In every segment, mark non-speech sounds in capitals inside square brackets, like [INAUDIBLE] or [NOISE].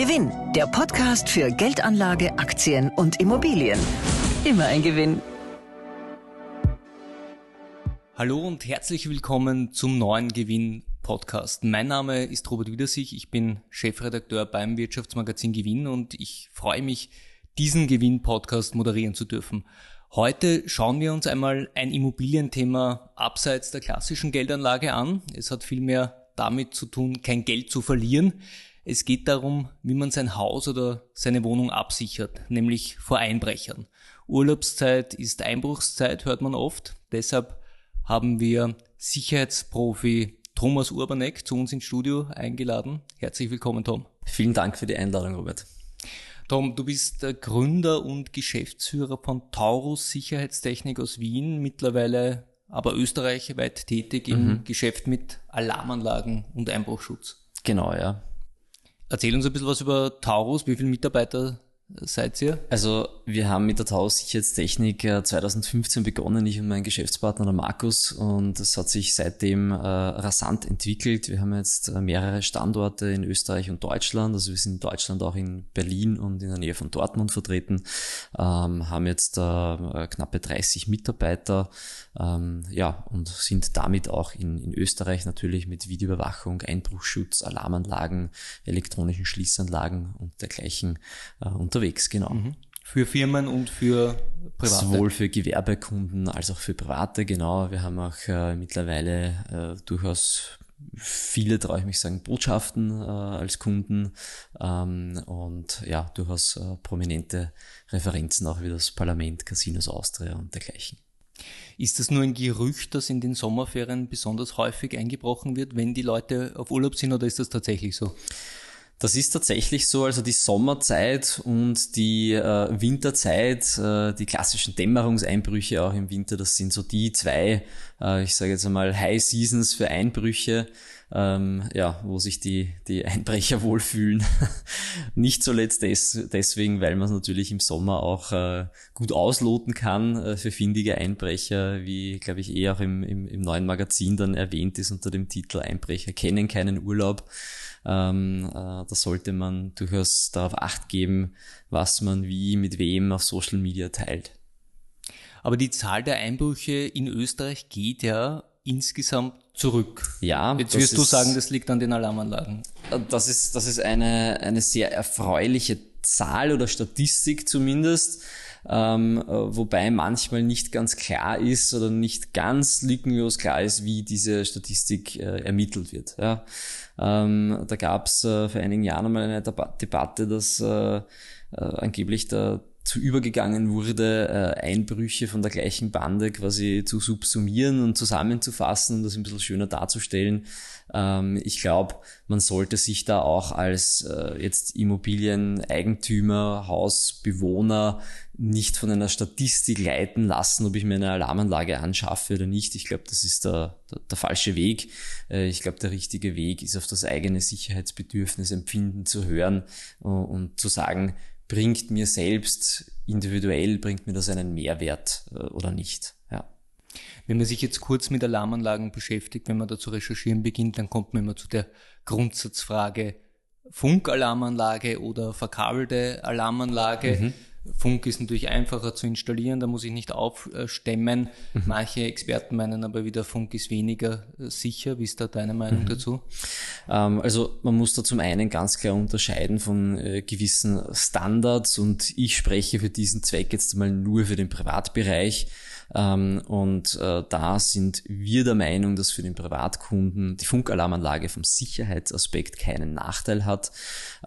Gewinn, der Podcast für Geldanlage, Aktien und Immobilien. Immer ein Gewinn. Hallo und herzlich willkommen zum neuen Gewinn Podcast. Mein Name ist Robert Wiedersich, ich bin Chefredakteur beim Wirtschaftsmagazin Gewinn und ich freue mich, diesen Gewinn Podcast moderieren zu dürfen. Heute schauen wir uns einmal ein Immobilienthema abseits der klassischen Geldanlage an. Es hat vielmehr damit zu tun, kein Geld zu verlieren. Es geht darum, wie man sein Haus oder seine Wohnung absichert, nämlich vor Einbrechern. Urlaubszeit ist Einbruchszeit, hört man oft. Deshalb haben wir Sicherheitsprofi Thomas Urbanek zu uns ins Studio eingeladen. Herzlich willkommen, Tom. Vielen Dank für die Einladung, Robert. Tom, du bist der Gründer und Geschäftsführer von Taurus Sicherheitstechnik aus Wien, mittlerweile aber österreichweit tätig im mhm. Geschäft mit Alarmanlagen und Einbruchschutz. Genau, ja. Erzähl uns ein bisschen was über Taurus. Wie viele Mitarbeiter seid ihr? Also wir haben mit der Taurus Sicherheitstechnik 2015 äh, begonnen, ich und mein Geschäftspartner der Markus und es hat sich seitdem äh, rasant entwickelt. Wir haben jetzt äh, mehrere Standorte in Österreich und Deutschland, also wir sind in Deutschland auch in Berlin und in der Nähe von Dortmund vertreten, ähm, haben jetzt äh, knappe 30 Mitarbeiter ähm, ja, und sind damit auch in, in Österreich natürlich mit Videoüberwachung, Einbruchschutz, Alarmanlagen, elektronischen Schließanlagen und dergleichen äh, unterwegs, genau. Mhm. Für Firmen und für Private? Sowohl für Gewerbekunden als auch für Private, genau. Wir haben auch äh, mittlerweile äh, durchaus viele, traue ich mich sagen, Botschaften äh, als Kunden ähm, und ja, durchaus äh, prominente Referenzen auch wie das Parlament, Casinos Austria und dergleichen. Ist das nur ein Gerücht, das in den Sommerferien besonders häufig eingebrochen wird, wenn die Leute auf Urlaub sind, oder ist das tatsächlich so? Das ist tatsächlich so, also die Sommerzeit und die äh, Winterzeit, äh, die klassischen Dämmerungseinbrüche auch im Winter, das sind so die zwei, äh, ich sage jetzt einmal High Seasons für Einbrüche, ähm, ja, wo sich die, die Einbrecher [LAUGHS] wohlfühlen. Nicht zuletzt des, deswegen, weil man es natürlich im Sommer auch äh, gut ausloten kann äh, für findige Einbrecher, wie, glaube ich, eh auch im, im, im neuen Magazin dann erwähnt ist unter dem Titel Einbrecher kennen keinen Urlaub. Ähm, äh, da sollte man durchaus darauf acht geben, was man wie mit wem auf Social Media teilt. Aber die Zahl der Einbrüche in Österreich geht ja insgesamt zurück. Ja. Jetzt wirst du sagen, das liegt an den Alarmanlagen. Das ist, das ist eine, eine sehr erfreuliche Zahl oder Statistik zumindest. Ähm, wobei manchmal nicht ganz klar ist oder nicht ganz lückenlos klar ist, wie diese Statistik äh, ermittelt wird. Ja. Ähm, da gab es äh, vor einigen Jahren einmal eine Debatte, dass äh, äh, angeblich der zu übergegangen wurde, äh, Einbrüche von der gleichen Bande quasi zu subsumieren und zusammenzufassen und das ein bisschen schöner darzustellen. Ähm, ich glaube, man sollte sich da auch als äh, jetzt Immobilieneigentümer, Hausbewohner nicht von einer Statistik leiten lassen, ob ich mir eine Alarmanlage anschaffe oder nicht. Ich glaube, das ist der, der, der falsche Weg. Äh, ich glaube, der richtige Weg ist auf das eigene Sicherheitsbedürfnis empfinden zu hören äh, und zu sagen, bringt mir selbst individuell, bringt mir das einen Mehrwert äh, oder nicht. Ja. Wenn man sich jetzt kurz mit Alarmanlagen beschäftigt, wenn man da zu recherchieren beginnt, dann kommt man immer zu der Grundsatzfrage Funkalarmanlage oder verkabelte Alarmanlage. Mhm. Funk ist natürlich einfacher zu installieren, da muss ich nicht aufstemmen. Mhm. Manche Experten meinen aber wieder, Funk ist weniger äh, sicher. Wie ist da deine Meinung mhm. dazu? Ähm, also man muss da zum einen ganz klar unterscheiden von äh, gewissen Standards und ich spreche für diesen Zweck jetzt mal nur für den Privatbereich. Ähm, und äh, da sind wir der Meinung, dass für den Privatkunden die Funkalarmanlage vom Sicherheitsaspekt keinen Nachteil hat.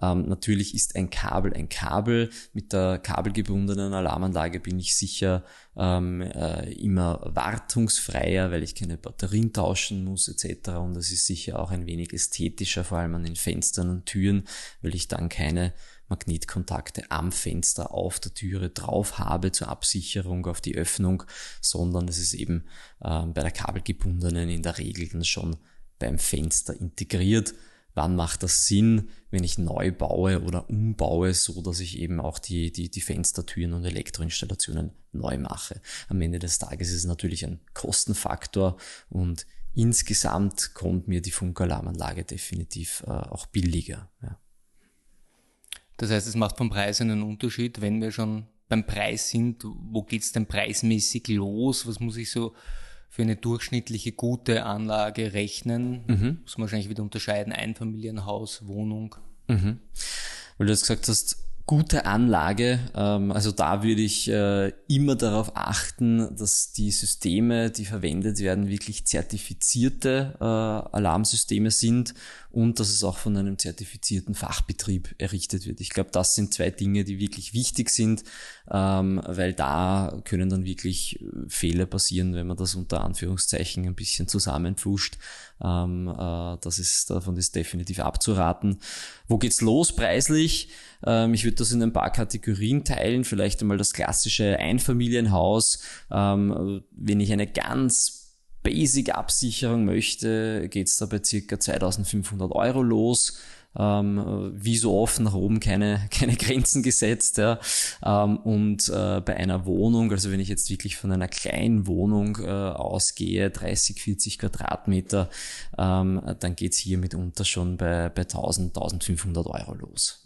Ähm, natürlich ist ein Kabel ein Kabel. Mit der kabelgebundenen Alarmanlage bin ich sicher ähm, äh, immer wartungsfreier, weil ich keine Batterien tauschen muss etc. Und es ist sicher auch ein wenig ästhetischer, vor allem an den Fenstern und Türen, weil ich dann keine Magnetkontakte am Fenster auf der Türe drauf habe zur Absicherung auf die Öffnung, sondern es ist eben äh, bei der kabelgebundenen in der Regel dann schon beim Fenster integriert. Wann macht das Sinn, wenn ich neu baue oder umbaue, so dass ich eben auch die, die, die Fenstertüren und Elektroinstallationen neu mache? Am Ende des Tages ist es natürlich ein Kostenfaktor und insgesamt kommt mir die Funkalarmanlage definitiv äh, auch billiger. Ja. Das heißt, es macht vom Preis einen Unterschied, wenn wir schon beim Preis sind. Wo geht's denn preismäßig los? Was muss ich so für eine durchschnittliche gute Anlage rechnen? Mhm. Muss man wahrscheinlich wieder unterscheiden, Einfamilienhaus, Wohnung. Mhm. Weil du jetzt gesagt hast, gute Anlage. Ähm, also da würde ich äh, immer darauf achten, dass die Systeme, die verwendet werden, wirklich zertifizierte äh, Alarmsysteme sind und dass es auch von einem zertifizierten Fachbetrieb errichtet wird. Ich glaube, das sind zwei Dinge, die wirklich wichtig sind, ähm, weil da können dann wirklich äh, Fehler passieren, wenn man das unter Anführungszeichen ein bisschen zusammenpfuscht. Ähm, äh, das ist, davon ist definitiv abzuraten. Wo geht's los preislich? Ähm, ich würde das in ein paar Kategorien teilen. Vielleicht einmal das klassische Einfamilienhaus. Ähm, wenn ich eine ganz Basic-Absicherung möchte, geht's da bei circa 2500 Euro los. Ähm, wie so oft nach oben keine, [LAUGHS] keine Grenzen gesetzt. Ja. Ähm, und äh, bei einer Wohnung, also wenn ich jetzt wirklich von einer kleinen Wohnung äh, ausgehe, 30, 40 Quadratmeter, ähm, dann geht's hier mitunter schon bei, bei 1000, 1500 Euro los.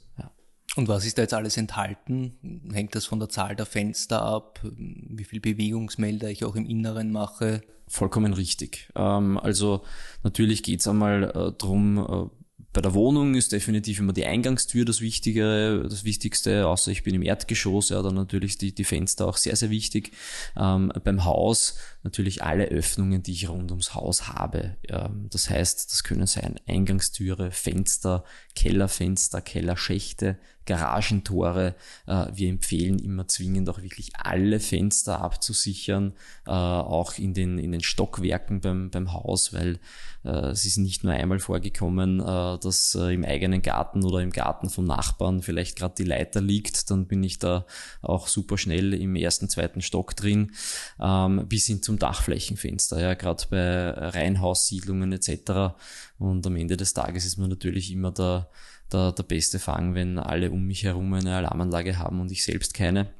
Und was ist da jetzt alles enthalten? Hängt das von der Zahl der Fenster ab? Wie viel Bewegungsmelder ich auch im Inneren mache? Vollkommen richtig. Ähm, also natürlich geht's einmal äh, drum. Äh, bei der Wohnung ist definitiv immer die Eingangstür das Wichtige, das Wichtigste, außer ich bin im Erdgeschoss, ja, dann natürlich die, die Fenster auch sehr, sehr wichtig. Ähm, beim Haus natürlich alle Öffnungen, die ich rund ums Haus habe. Ähm, das heißt, das können sein Eingangstüre, Fenster, Kellerfenster, Kellerschächte, Garagentore. Äh, wir empfehlen immer zwingend auch wirklich alle Fenster abzusichern, äh, auch in den, in den Stockwerken beim, beim Haus, weil äh, es ist nicht nur einmal vorgekommen, dass im eigenen Garten oder im Garten vom Nachbarn vielleicht gerade die Leiter liegt, dann bin ich da auch super schnell im ersten, zweiten Stock drin, ähm, bis hin zum Dachflächenfenster, ja, gerade bei Reihenhaussiedlungen etc. Und am Ende des Tages ist man natürlich immer der der, der beste Fang, wenn alle um mich herum eine Alarmanlage haben und ich selbst keine.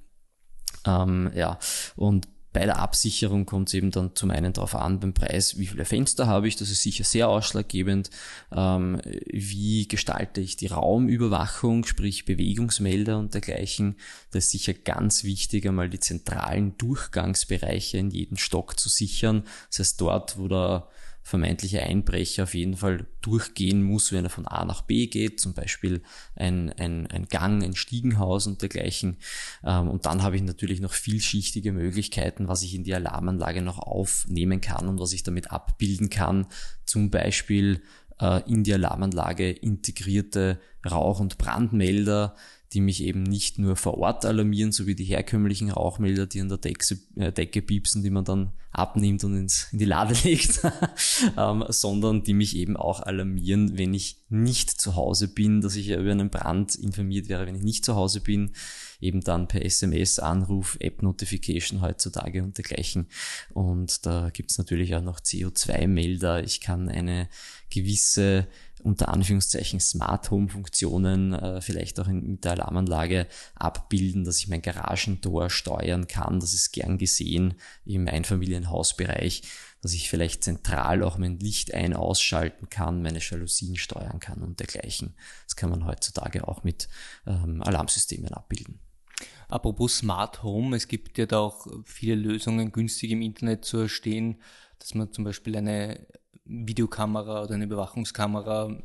Ähm, ja, und bei der Absicherung kommt es eben dann zum einen darauf an, beim Preis, wie viele Fenster habe ich, das ist sicher sehr ausschlaggebend. Ähm, wie gestalte ich die Raumüberwachung, sprich Bewegungsmelder und dergleichen. Das ist sicher ganz wichtig, einmal die zentralen Durchgangsbereiche in jedem Stock zu sichern. Das heißt, dort, wo der vermeintliche Einbrecher auf jeden Fall durchgehen muss, wenn er von A nach B geht, zum Beispiel ein, ein, ein Gang, ein Stiegenhaus und dergleichen. Ähm, und dann habe ich natürlich noch vielschichtige Möglichkeiten, was ich in die Alarmanlage noch aufnehmen kann und was ich damit abbilden kann. Zum Beispiel in die Alarmanlage integrierte Rauch- und Brandmelder, die mich eben nicht nur vor Ort alarmieren, so wie die herkömmlichen Rauchmelder, die an der Decke, äh, Decke piepsen, die man dann abnimmt und ins, in die Lade [LAUGHS] legt, ähm, sondern die mich eben auch alarmieren, wenn ich nicht zu Hause bin, dass ich über einen Brand informiert wäre, wenn ich nicht zu Hause bin, eben dann per SMS, Anruf, App-Notification heutzutage und dergleichen. Und da gibt's natürlich auch noch CO2-Melder. Ich kann eine gewisse unter Anführungszeichen Smart Home Funktionen äh, vielleicht auch in, mit der Alarmanlage abbilden, dass ich mein Garagentor steuern kann. Das ist gern gesehen im Einfamilienhausbereich, dass ich vielleicht zentral auch mein Licht ein- ausschalten kann, meine Jalousien steuern kann und dergleichen. Das kann man heutzutage auch mit ähm, Alarmsystemen abbilden. Apropos Smart Home, es gibt ja da auch viele Lösungen günstig im Internet zu erstehen, dass man zum Beispiel eine Videokamera oder eine Überwachungskamera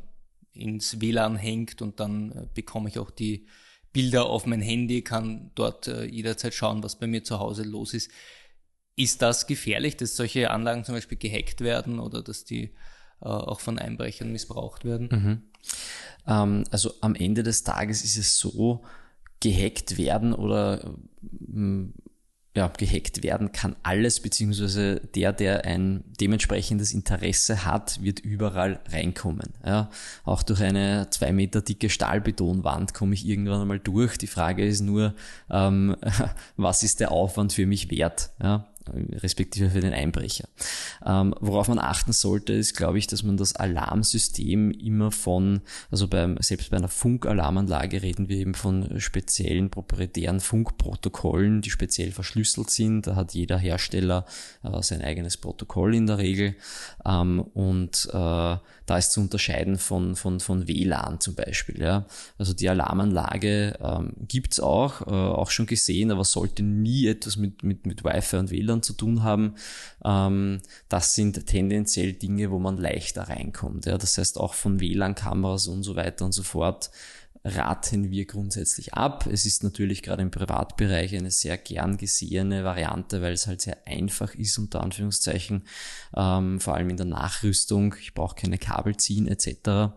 ins WLAN hängt und dann äh, bekomme ich auch die Bilder auf mein Handy, kann dort äh, jederzeit schauen, was bei mir zu Hause los ist. Ist das gefährlich, dass solche Anlagen zum Beispiel gehackt werden oder dass die äh, auch von Einbrechern missbraucht werden? Mhm. Ähm, also am Ende des Tages ist es so, gehackt werden oder ja, gehackt werden kann alles, beziehungsweise der, der ein dementsprechendes Interesse hat, wird überall reinkommen. Ja, auch durch eine zwei Meter dicke Stahlbetonwand komme ich irgendwann einmal durch. Die Frage ist nur, ähm, [LAUGHS] was ist der Aufwand für mich wert? Ja, respektive für den Einbrecher. Ähm, worauf man achten sollte, ist, glaube ich, dass man das Alarmsystem immer von, also beim, selbst bei einer Funkalarmanlage reden wir eben von speziellen proprietären Funkprotokollen, die speziell verschlüsselt sind. Da hat jeder Hersteller äh, sein eigenes Protokoll in der Regel. Ähm, und äh, da ist zu unterscheiden von, von, von WLAN zum Beispiel. Ja. Also die Alarmanlage ähm, gibt's auch, äh, auch schon gesehen, aber sollte nie etwas mit, mit, mit Wi-Fi und WLAN zu tun haben. Ähm, das sind tendenziell Dinge, wo man leichter reinkommt. Ja. Das heißt auch von WLAN-Kameras und so weiter und so fort raten wir grundsätzlich ab. Es ist natürlich gerade im Privatbereich eine sehr gern gesehene Variante, weil es halt sehr einfach ist, unter Anführungszeichen, ähm, vor allem in der Nachrüstung. Ich brauche keine Kabel ziehen etc.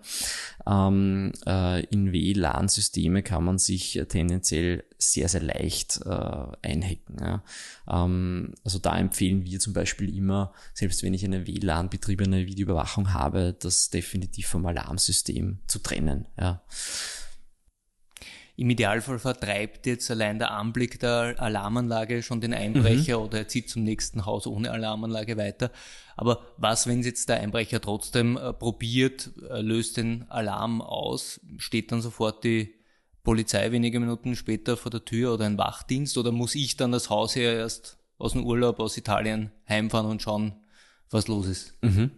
Ähm, äh, in WLAN-Systeme kann man sich tendenziell sehr, sehr leicht äh, einhacken. Ja. Ähm, also da empfehlen wir zum Beispiel immer, selbst wenn ich eine WLAN-betriebene Videoüberwachung habe, das definitiv vom Alarmsystem zu trennen. Ja. Im Idealfall vertreibt jetzt allein der Anblick der Alarmanlage schon den Einbrecher mhm. oder er zieht zum nächsten Haus ohne Alarmanlage weiter. Aber was, wenn jetzt der Einbrecher trotzdem äh, probiert, äh, löst den Alarm aus, steht dann sofort die Polizei wenige Minuten später vor der Tür oder ein Wachdienst oder muss ich dann das Haus her erst aus dem Urlaub aus Italien heimfahren und schauen, was los ist. Mhm.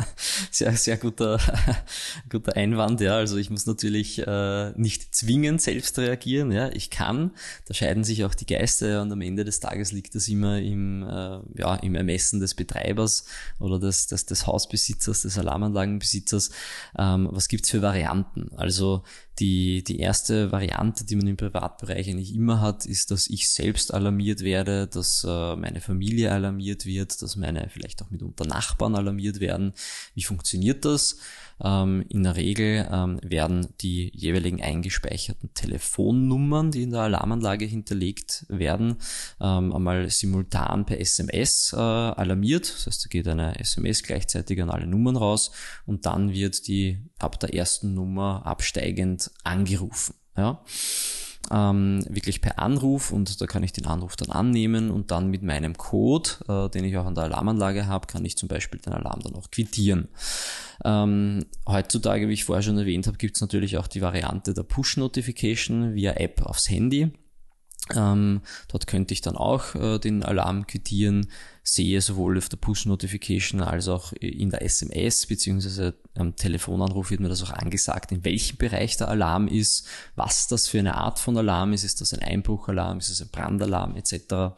[LAUGHS] sehr, sehr guter, [LAUGHS] guter Einwand, ja. Also ich muss natürlich äh, nicht zwingend selbst reagieren, ja. Ich kann. Da scheiden sich auch die Geister und am Ende des Tages liegt das immer im, äh, ja, im Ermessen des Betreibers oder des, des, des Hausbesitzers, des Alarmanlagenbesitzers. Ähm, was gibt's für Varianten? Also die, die erste Variante, die man im Privatbereich eigentlich immer hat, ist, dass ich selbst alarmiert werde, dass äh, meine Familie alarmiert wird, dass meine vielleicht auch mitunter Nachbarn alarmiert werden. Wie funktioniert das? Ähm, in der Regel ähm, werden die jeweiligen eingespeicherten Telefonnummern, die in der Alarmanlage hinterlegt werden, ähm, einmal simultan per SMS äh, alarmiert. Das heißt, da geht eine SMS gleichzeitig an alle Nummern raus und dann wird die ab der ersten Nummer absteigend angerufen. Ja ähm, wirklich per Anruf und da kann ich den Anruf dann annehmen und dann mit meinem Code, äh, den ich auch an der Alarmanlage habe, kann ich zum Beispiel den Alarm dann auch quittieren. Ähm, heutzutage, wie ich vorher schon erwähnt habe, gibt es natürlich auch die Variante der Push-Notification via App aufs Handy. Ähm, dort könnte ich dann auch äh, den Alarm quittieren, sehe sowohl auf der Push-Notification als auch in der SMS beziehungsweise am Telefonanruf wird mir das auch angesagt, in welchem Bereich der Alarm ist, was das für eine Art von Alarm ist, ist das ein Einbruchalarm, ist das ein Brandalarm etc.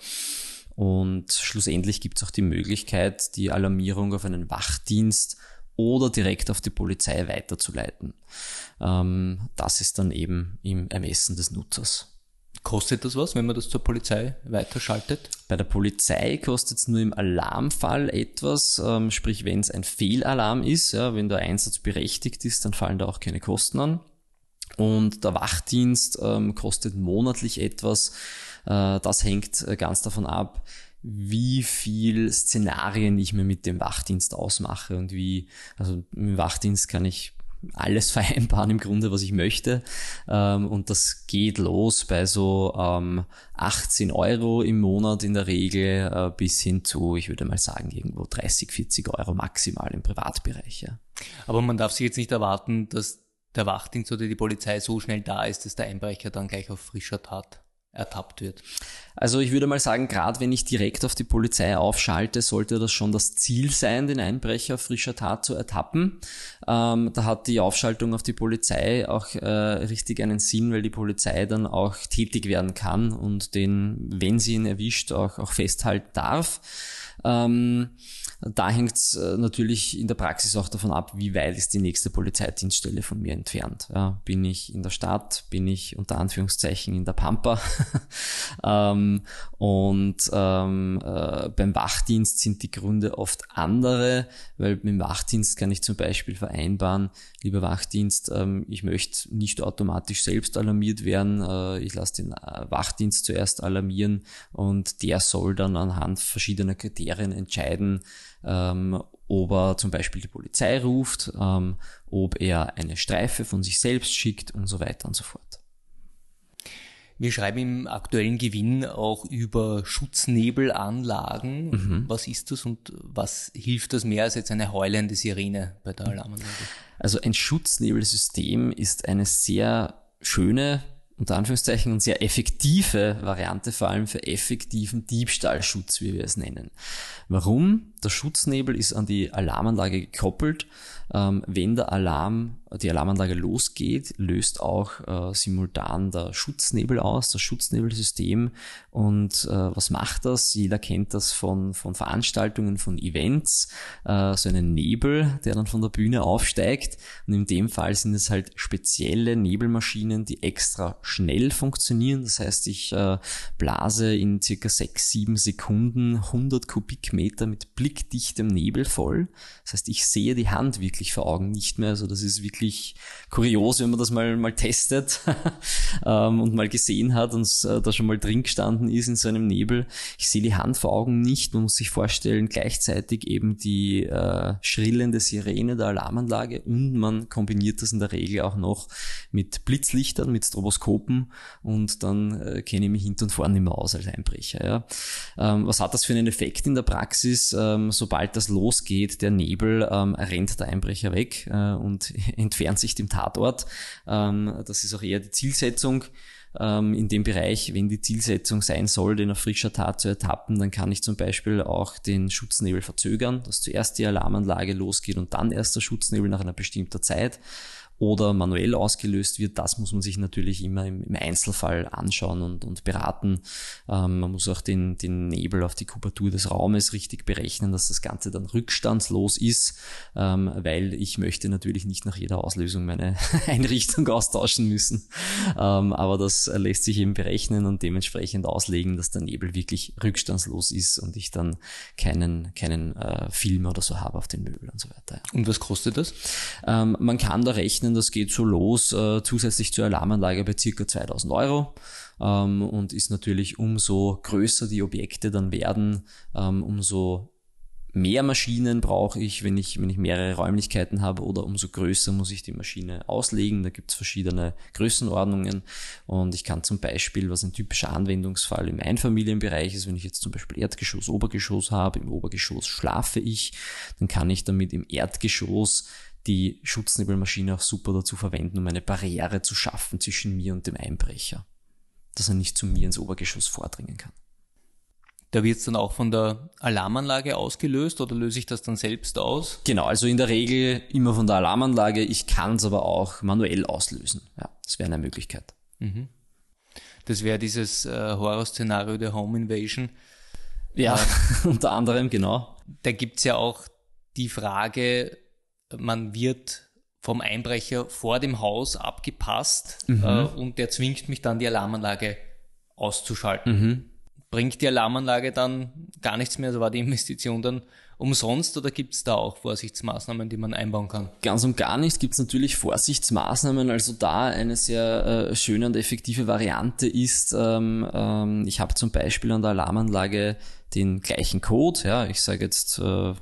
Und schlussendlich gibt es auch die Möglichkeit, die Alarmierung auf einen Wachdienst oder direkt auf die Polizei weiterzuleiten. Ähm, das ist dann eben im Ermessen des Nutzers. Kostet das was, wenn man das zur Polizei weiterschaltet? Bei der Polizei kostet es nur im Alarmfall etwas, ähm, sprich wenn es ein Fehlalarm ist, ja, wenn der Einsatz berechtigt ist, dann fallen da auch keine Kosten an. Und der Wachdienst ähm, kostet monatlich etwas. Äh, das hängt äh, ganz davon ab, wie viel Szenarien ich mir mit dem Wachdienst ausmache und wie, also im Wachdienst kann ich alles [LAUGHS] vereinbaren im Grunde, was ich möchte. Ähm, und das geht los bei so ähm, 18 Euro im Monat in der Regel äh, bis hin zu, ich würde mal sagen, irgendwo 30, 40 Euro maximal im Privatbereich. Ja. Aber man darf sich jetzt nicht erwarten, dass der Wachdienst oder die Polizei so schnell da ist, dass der Einbrecher dann gleich auf frischer Tat ertappt wird? Also ich würde mal sagen, gerade wenn ich direkt auf die Polizei aufschalte, sollte das schon das Ziel sein, den Einbrecher frischer Tat zu ertappen. Ähm, da hat die Aufschaltung auf die Polizei auch äh, richtig einen Sinn, weil die Polizei dann auch tätig werden kann und den, wenn sie ihn erwischt, auch, auch festhalten darf. Ähm, da hängt es äh, natürlich in der Praxis auch davon ab, wie weit ist die nächste Polizeidienststelle von mir entfernt. Ja, bin ich in der Stadt, bin ich unter Anführungszeichen in der Pampa. [LAUGHS] ähm, und ähm, äh, beim Wachdienst sind die Gründe oft andere, weil mit dem Wachdienst kann ich zum Beispiel vereinbaren, lieber Wachdienst, ähm, ich möchte nicht automatisch selbst alarmiert werden, äh, ich lasse den äh, Wachdienst zuerst alarmieren und der soll dann anhand verschiedener Kriterien entscheiden, ähm, ob er zum Beispiel die Polizei ruft, ähm, ob er eine Streife von sich selbst schickt und so weiter und so fort. Wir schreiben im aktuellen Gewinn auch über Schutznebelanlagen. Mhm. Was ist das und was hilft das mehr als jetzt eine heulende Sirene bei der Alarmanlage? Also ein Schutznebelsystem ist eine sehr schöne, unter Anführungszeichen, und sehr effektive Variante, vor allem für effektiven Diebstahlschutz, wie wir es nennen. Warum? Der Schutznebel ist an die Alarmanlage gekoppelt. Ähm, wenn der Alarm die Alarmanlage losgeht, löst auch äh, simultan der Schutznebel aus, das Schutznebelsystem. Und äh, was macht das? Jeder kennt das von, von Veranstaltungen, von Events, äh, so einen Nebel, der dann von der Bühne aufsteigt. Und in dem Fall sind es halt spezielle Nebelmaschinen, die extra schnell funktionieren. Das heißt, ich äh, blase in circa sechs, sieben Sekunden 100 Kubikmeter mit blickdichtem Nebel voll. Das heißt, ich sehe die Hand wirklich vor Augen nicht mehr. Also das ist wirklich kurios, wenn man das mal, mal testet [LAUGHS] ähm, und mal gesehen hat und äh, da schon mal drin gestanden ist in so einem Nebel. Ich sehe die Hand vor Augen nicht. Man muss sich vorstellen, gleichzeitig eben die äh, schrillende Sirene der Alarmanlage und man kombiniert das in der Regel auch noch mit Blitzlichtern, mit Stroboskopen und dann äh, kenne ich mich hinten und vorne nicht mehr aus als Einbrecher. Ja. Ähm, was hat das für einen Effekt in der Praxis? Ähm, sobald das losgeht, der Nebel, ähm, rennt der Einbrecher weg äh, und [LAUGHS] entfernt sich dem Tatort. Ähm, das ist auch eher die Zielsetzung ähm, in dem Bereich, wenn die Zielsetzung sein soll, den auf frischer Tat zu ertappen, dann kann ich zum Beispiel auch den Schutznebel verzögern, dass zuerst die Alarmanlage losgeht und dann erst der Schutznebel nach einer bestimmten Zeit oder manuell ausgelöst wird, das muss man sich natürlich immer im, im Einzelfall anschauen und, und beraten. Ähm, man muss auch den, den Nebel auf die Kubatur des Raumes richtig berechnen, dass das Ganze dann rückstandslos ist, ähm, weil ich möchte natürlich nicht nach jeder Auslösung meine [LAUGHS] Einrichtung austauschen müssen. Ähm, aber das lässt sich eben berechnen und dementsprechend auslegen, dass der Nebel wirklich rückstandslos ist und ich dann keinen, keinen äh, Film oder so habe auf den Möbel und so weiter. Und was kostet das? Ähm, man kann da rechnen, rechnen, das geht so los, äh, zusätzlich zur Alarmanlage bei circa 2000 Euro ähm, und ist natürlich umso größer die Objekte dann werden, ähm, umso mehr Maschinen brauche ich, wenn ich, wenn ich mehrere Räumlichkeiten habe oder umso größer muss ich die Maschine auslegen. Da gibt es verschiedene Größenordnungen und ich kann zum Beispiel, was ein typischer Anwendungsfall im Einfamilienbereich ist, wenn ich jetzt zum Beispiel Erdgeschoss, Obergeschoss habe, im Obergeschoss schlafe ich, dann kann ich damit im Erdgeschoss die Schutznebelmaschine auch super dazu verwenden, um eine Barriere zu schaffen zwischen mir und dem Einbrecher, dass er nicht zu mir ins Obergeschoss vordringen kann. Da wird es dann auch von der Alarmanlage ausgelöst oder löse ich das dann selbst aus? Genau, also in der Regel immer von der Alarmanlage. Ich kann es aber auch manuell auslösen. Ja, das wäre eine Möglichkeit. Mhm. Das wäre dieses äh, Horrorszenario der Home Invasion. Ja, äh, [LAUGHS] unter anderem, genau. Da gibt es ja auch die Frage, man wird vom Einbrecher vor dem Haus abgepasst mhm. äh, und der zwingt mich dann, die Alarmanlage auszuschalten. Mhm. Bringt die Alarmanlage dann gar nichts mehr, also war die [LAUGHS] Investition dann umsonst oder gibt es da auch Vorsichtsmaßnahmen, die man einbauen kann? Ganz und gar nicht gibt es natürlich Vorsichtsmaßnahmen. Also da eine sehr äh, schöne und effektive Variante ist, ähm, ähm, ich habe zum Beispiel an der Alarmanlage den gleichen Code, ja, ich sage jetzt äh,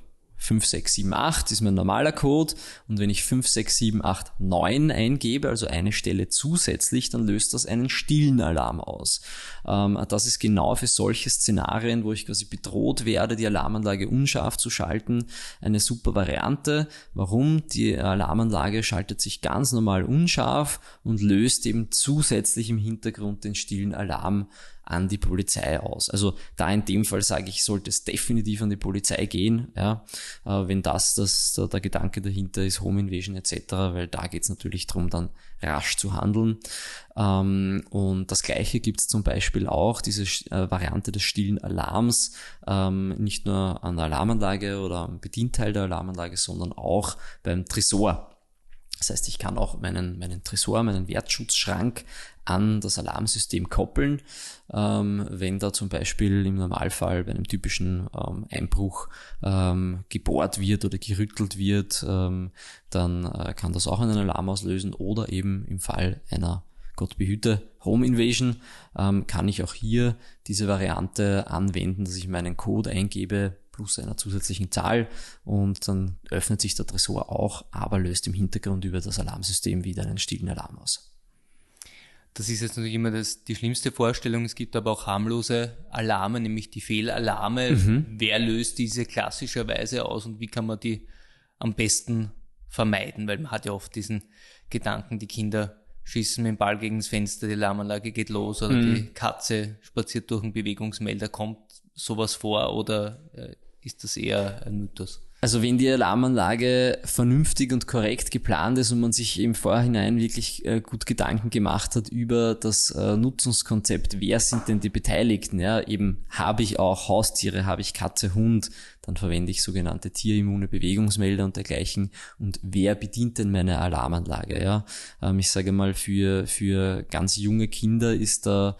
5, 6, 7, 8 ist mein normaler Code und wenn ich 5, 6, 7, 8, 9 eingebe, also eine Stelle zusätzlich, dann löst das einen stillen Alarm aus. Ähm, das ist genau für solche Szenarien, wo ich quasi bedroht werde, die Alarmanlage unscharf zu schalten, eine super Variante. Warum? Die Alarmanlage schaltet sich ganz normal unscharf und löst eben zusätzlich im Hintergrund den stillen Alarm an die Polizei aus. Also da in dem Fall sage ich, sollte es definitiv an die Polizei gehen, ja, äh, wenn das, das der, der Gedanke dahinter ist, Home Invasion etc., weil da geht es natürlich darum, dann rasch zu handeln. Ähm, und das gleiche gibt es zum Beispiel auch, diese äh, Variante des stillen Alarms, ähm, nicht nur an der Alarmanlage oder am Bedienteil der Alarmanlage, sondern auch beim Tresor. Das heißt, ich kann auch meinen, meinen Tresor, meinen Wertschutzschrank an das Alarmsystem koppeln. Ähm, wenn da zum Beispiel im Normalfall bei einem typischen ähm, Einbruch ähm, gebohrt wird oder gerüttelt wird, ähm, dann äh, kann das auch einen Alarm auslösen oder eben im Fall einer Gott behüte Home Invasion ähm, kann ich auch hier diese Variante anwenden, dass ich meinen Code eingebe plus einer zusätzlichen Zahl und dann öffnet sich der Tresor auch, aber löst im Hintergrund über das Alarmsystem wieder einen stillen Alarm aus. Das ist jetzt natürlich immer das, die schlimmste Vorstellung. Es gibt aber auch harmlose Alarme, nämlich die Fehlalarme. Mhm. Wer löst diese klassischerweise aus und wie kann man die am besten vermeiden? Weil man hat ja oft diesen Gedanken, die Kinder schießen mit dem Ball gegen das Fenster, die Alarmanlage geht los oder mhm. die Katze spaziert durch einen Bewegungsmelder. Kommt sowas vor oder äh, ist das eher ein Mythos? Also wenn die Alarmanlage vernünftig und korrekt geplant ist und man sich im Vorhinein wirklich äh, gut Gedanken gemacht hat über das äh, Nutzungskonzept, wer sind denn die Beteiligten? Ja, eben habe ich auch Haustiere, habe ich Katze, Hund, dann verwende ich sogenannte tierimmune Bewegungsmelder und dergleichen. Und wer bedient denn meine Alarmanlage? Ja, ähm, ich sage mal, für, für ganz junge Kinder ist da,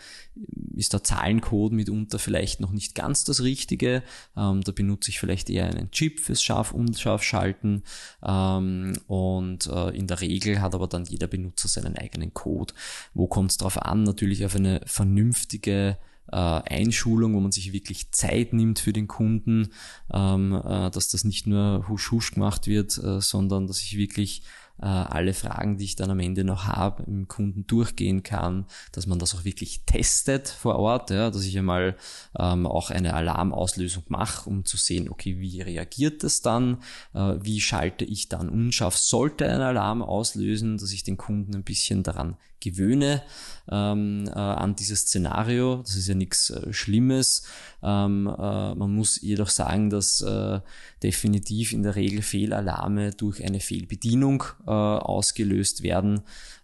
ist der Zahlencode mitunter vielleicht noch nicht ganz das Richtige. Ähm, da benutze ich vielleicht eher einen Chip fürs Scharf-Unscharf-Schalten. Ähm, und äh, in der Regel hat aber dann jeder Benutzer seinen eigenen Code. Wo kommt es drauf an? Natürlich auf eine vernünftige äh, Einschulung, wo man sich wirklich Zeit nimmt für den Kunden, ähm, äh, dass das nicht nur husch husch gemacht wird, äh, sondern dass ich wirklich äh, alle Fragen, die ich dann am Ende noch habe, im Kunden durchgehen kann, dass man das auch wirklich testet vor Ort, ja, dass ich einmal ähm, auch eine Alarmauslösung mache, um zu sehen, okay, wie reagiert das dann, äh, wie schalte ich dann unscharf, sollte ein Alarm auslösen, dass ich den Kunden ein bisschen daran gewöhne ähm, äh, an dieses Szenario. Das ist ja nichts äh, Schlimmes. Ähm, äh, man muss jedoch sagen, dass äh, definitiv in der Regel Fehlalarme durch eine Fehlbedienung äh, ausgelöst werden.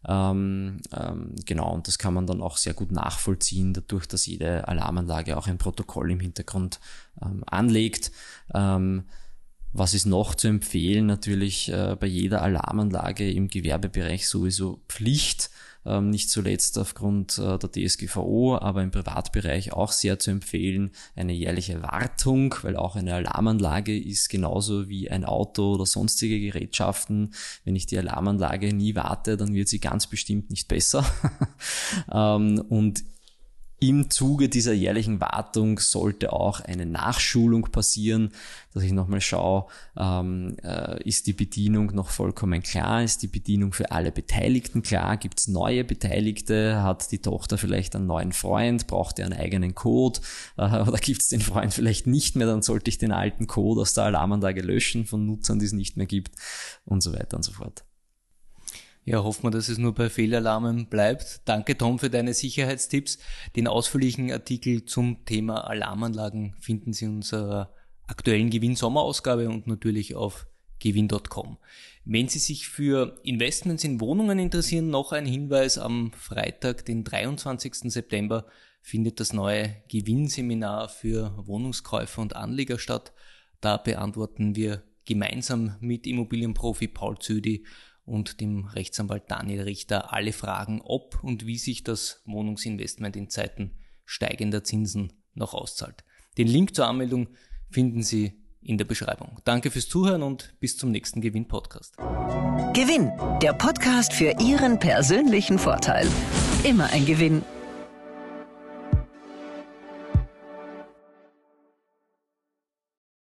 Ähm, ähm, genau, und das kann man dann auch sehr gut nachvollziehen, dadurch, dass jede Alarmanlage auch ein Protokoll im Hintergrund ähm, anlegt. Ähm, was ist noch zu empfehlen? Natürlich äh, bei jeder Alarmanlage im Gewerbebereich sowieso Pflicht, nicht zuletzt aufgrund äh, der DSGVO, aber im Privatbereich auch sehr zu empfehlen, eine jährliche Wartung, weil auch eine Alarmanlage ist genauso wie ein Auto oder sonstige Gerätschaften. Wenn ich die Alarmanlage nie warte, dann wird sie ganz bestimmt nicht besser. [LAUGHS] ähm, und im Zuge dieser jährlichen Wartung sollte auch eine Nachschulung passieren, dass ich nochmal schaue, ähm, äh, ist die Bedienung noch vollkommen klar, ist die Bedienung für alle Beteiligten klar, gibt es neue Beteiligte, hat die Tochter vielleicht einen neuen Freund, braucht er einen eigenen Code? Äh, oder gibt es den Freund vielleicht nicht mehr, dann sollte ich den alten Code aus der Alarmanlage löschen von Nutzern, die es nicht mehr gibt und so weiter und so fort. Ja, hoffen wir, dass es nur bei Fehlalarmen bleibt. Danke, Tom, für deine Sicherheitstipps. Den ausführlichen Artikel zum Thema Alarmanlagen finden Sie in unserer aktuellen Gewinn-Sommerausgabe und natürlich auf gewinn.com. Wenn Sie sich für Investments in Wohnungen interessieren, noch ein Hinweis. Am Freitag, den 23. September, findet das neue Gewinnseminar für Wohnungskäufer und Anleger statt. Da beantworten wir gemeinsam mit Immobilienprofi Paul Zödi und dem Rechtsanwalt Daniel Richter alle Fragen, ob und wie sich das Wohnungsinvestment in Zeiten steigender Zinsen noch auszahlt. Den Link zur Anmeldung finden Sie in der Beschreibung. Danke fürs Zuhören und bis zum nächsten Gewinn-Podcast. Gewinn, der Podcast für Ihren persönlichen Vorteil. Immer ein Gewinn.